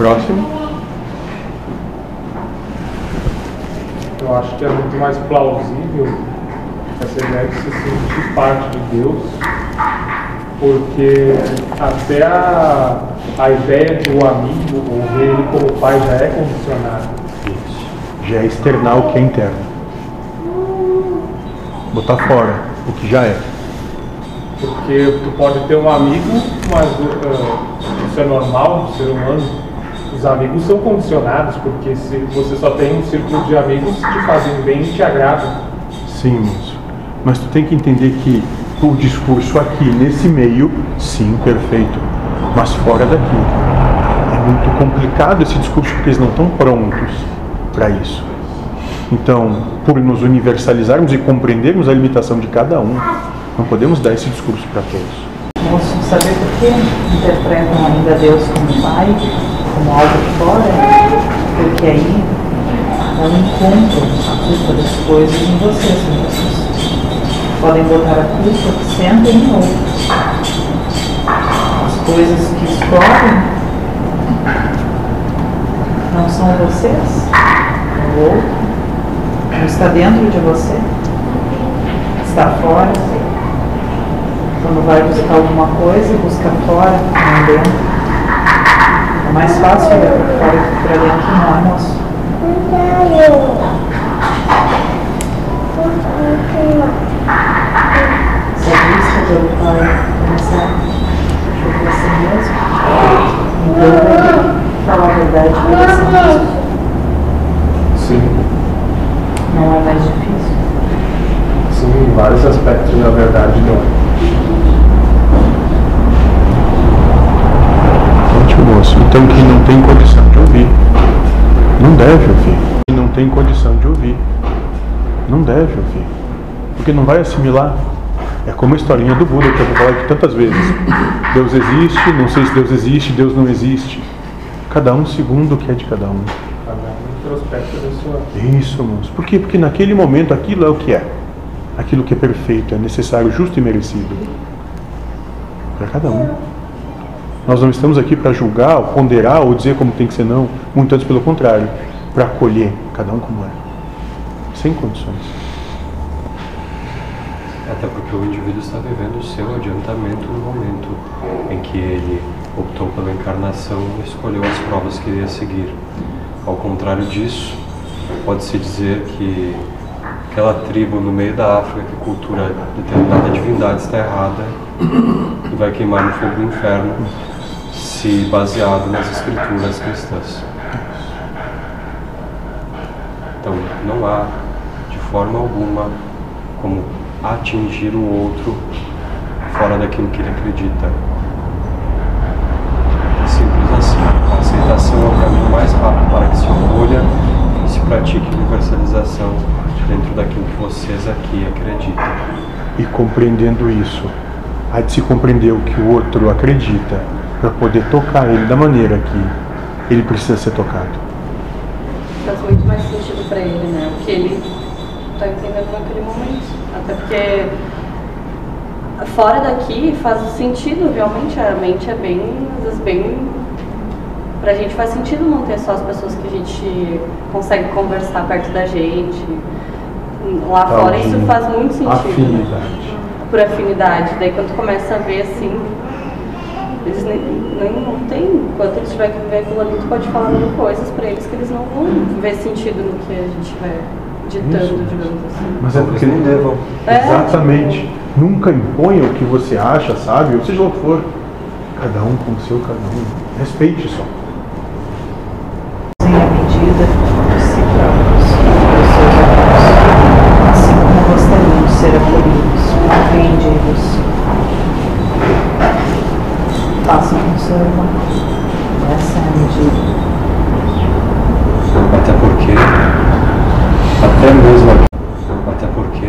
Próximo. Eu acho que é muito mais plausível essa ideia de se sentir parte de Deus, porque até a, a ideia de o amigo ou ver ele como pai já é condicionada. Isso. Já é externar o que é interno. Botar fora o que já é. Porque tu pode ter um amigo, mas uh, isso é normal do ser humano. Os amigos são condicionados, porque se você só tem um círculo de amigos que te fazem bem e te agradam. Sim, moço. Mas tu tem que entender que o discurso aqui, nesse meio, sim, perfeito. Mas fora daqui. É muito complicado esse discurso porque eles não estão prontos para isso. Então, por nos universalizarmos e compreendermos a limitação de cada um, não podemos dar esse discurso para todos. Moço, saber por que interpretam ainda Deus como Pai, como algo fora? Porque aí não encontram a culpa das coisas em vocês, moços. Podem botar a culpa que sentem em outros. As coisas que escolhem não são vocês, é o outro. Não está dentro de você, está fora. Quando vai buscar alguma coisa, busca fora, não dentro. É mais fácil para dentro, não é, moço? Se a busca pelo Pai começar por você mesmo, então falar a verdade para você mesmo. Sim, Não é mais difícil. sim, em vários aspectos, na verdade, não tem condição de ouvir, não deve ouvir. Porque não vai assimilar. É como a historinha do Buda que eu vou falar aqui tantas vezes. Deus existe, não sei se Deus existe, Deus não existe. Cada um segundo o que é de cada um. Isso, moço. Por quê? Porque naquele momento aquilo é o que é. Aquilo que é perfeito, é necessário, justo e merecido. Para cada um. Nós não estamos aqui para julgar, ou ponderar ou dizer como tem que ser, não. Muito antes pelo contrário. Para acolher cada um como é. Sem condições. Até porque o indivíduo está vivendo o seu adiantamento no momento em que ele optou pela encarnação e escolheu as provas que iria seguir. Ao contrário disso, pode-se dizer que aquela tribo no meio da África que cultura determinada divindade está errada e vai queimar no fogo do inferno se baseado nas escrituras cristãs. Então, não há, de forma alguma, como atingir o outro fora daquilo que ele acredita. É simples assim. A aceitação é o caminho mais rápido para que se acolha e se pratique universalização dentro daquilo que vocês aqui acreditam. E compreendendo isso, há de se compreender o que o outro acredita para poder tocar ele da maneira que ele precisa ser tocado. Faz muito mais sentido para ele, né? O que ele está entendendo naquele momento. Até porque fora daqui faz sentido, realmente, a mente é bem, às vezes bem. Pra gente faz sentido não ter só as pessoas que a gente consegue conversar perto da gente. Lá fora isso faz muito sentido. Né? Afinidade. Por afinidade. Daí quando tu começa a ver assim, eles nem, nem não tem. Enquanto eles tiverem que viver aquilo ali, tu pode falar mil coisas pra eles que eles não vão ver sentido no que a gente vai ditando, digamos assim. Mas é porque nem devam. É. Exatamente. Nunca imponha o que você acha, sabe? Ou seja lá o que for. Cada um com o seu, cada um. Respeite só. Sem a medida de si próprios, dos seus amigos, assim como gostariam de ser acolhidos, compreendidos. Façam com seu irmão. Essa é a medida. Até porque, até mesmo aqui, até porque,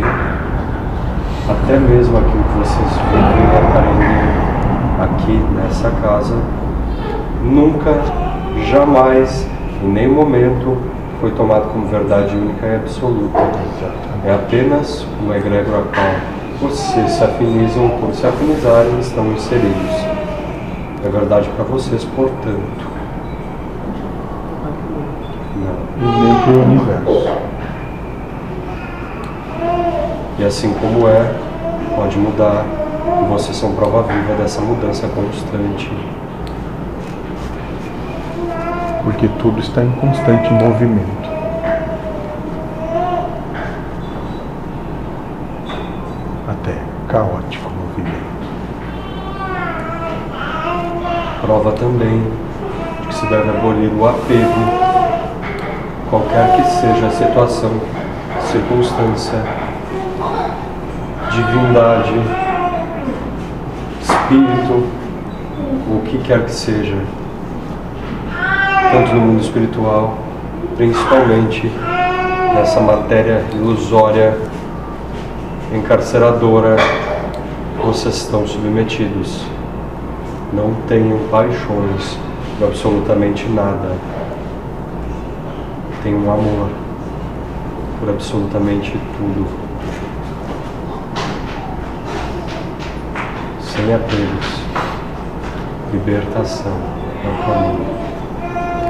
até mesmo aquilo que vocês vivem e aprendem aqui nessa casa, nunca, jamais, em nenhum momento, foi tomado como verdade única e absoluta. É apenas uma egrégora a qual vocês se afinizam, por se afinizarem, estão inseridos. É verdade para vocês, portanto. Não. e nem para o universo. E assim como é, pode mudar. Vocês são prova viva dessa mudança constante. Porque tudo está em constante movimento. Até caótico movimento. Prova também de que se deve abolir o apego, qualquer que seja a situação, circunstância, divindade, espírito, o que quer que seja, tanto no mundo espiritual, principalmente nessa matéria ilusória, encarceradora, vocês estão submetidos. Não tenham paixões por absolutamente nada. Tenham amor por absolutamente tudo. Sem apegos. Libertação é o caminho.